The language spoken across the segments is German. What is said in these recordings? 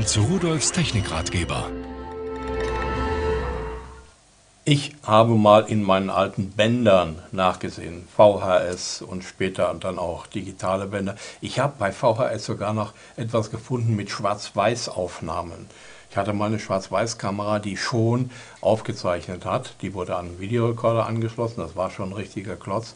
Willkommen zu Rudolfs Technikratgeber. Ich habe mal in meinen alten Bändern nachgesehen, VHS und später dann auch digitale Bänder. Ich habe bei VHS sogar noch etwas gefunden mit Schwarz-Weiß-Aufnahmen. Ich hatte mal eine Schwarz-Weiß-Kamera, die schon aufgezeichnet hat. Die wurde an einen Videorekorder angeschlossen, das war schon ein richtiger Klotz.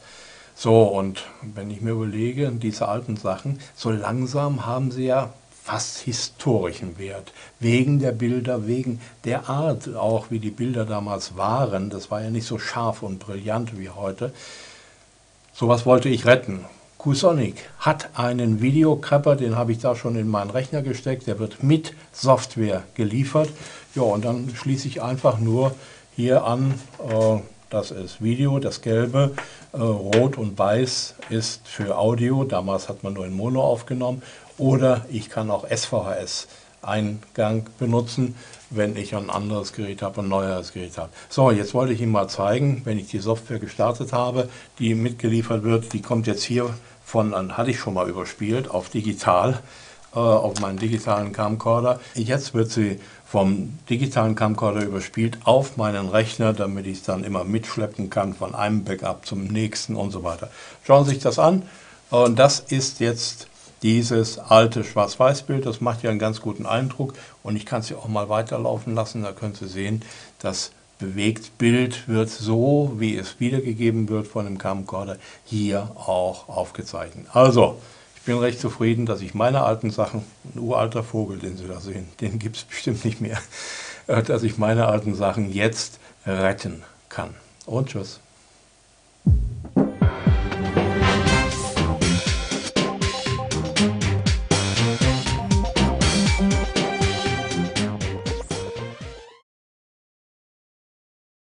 So, und wenn ich mir überlege, diese alten Sachen, so langsam haben sie ja fast historischen Wert. Wegen der Bilder, wegen der Art auch, wie die Bilder damals waren. Das war ja nicht so scharf und brillant wie heute. Sowas wollte ich retten. QSonic hat einen Videokrepper, den habe ich da schon in meinen Rechner gesteckt. Der wird mit Software geliefert. Ja, und dann schließe ich einfach nur hier an, äh, das ist Video, das gelbe, äh, rot und weiß ist für Audio. Damals hat man nur in Mono aufgenommen oder ich kann auch SVHS Eingang benutzen, wenn ich ein anderes Gerät habe, ein neueres Gerät habe. So, jetzt wollte ich Ihnen mal zeigen, wenn ich die Software gestartet habe, die mitgeliefert wird, die kommt jetzt hier von, hatte ich schon mal überspielt, auf digital, auf meinen digitalen Camcorder. Jetzt wird sie vom digitalen Camcorder überspielt auf meinen Rechner, damit ich es dann immer mitschleppen kann von einem Backup zum nächsten und so weiter. Schauen Sie sich das an und das ist jetzt dieses alte Schwarz-Weiß-Bild, das macht ja einen ganz guten Eindruck und ich kann es ja auch mal weiterlaufen lassen, da können Sie sehen, das Bewegtbild wird so, wie es wiedergegeben wird von dem Camcorder, hier auch aufgezeichnet. Also, bin recht zufrieden, dass ich meine alten Sachen, ein uralter Vogel, den Sie da sehen, den gibt es bestimmt nicht mehr, äh, dass ich meine alten Sachen jetzt retten kann. Und tschüss.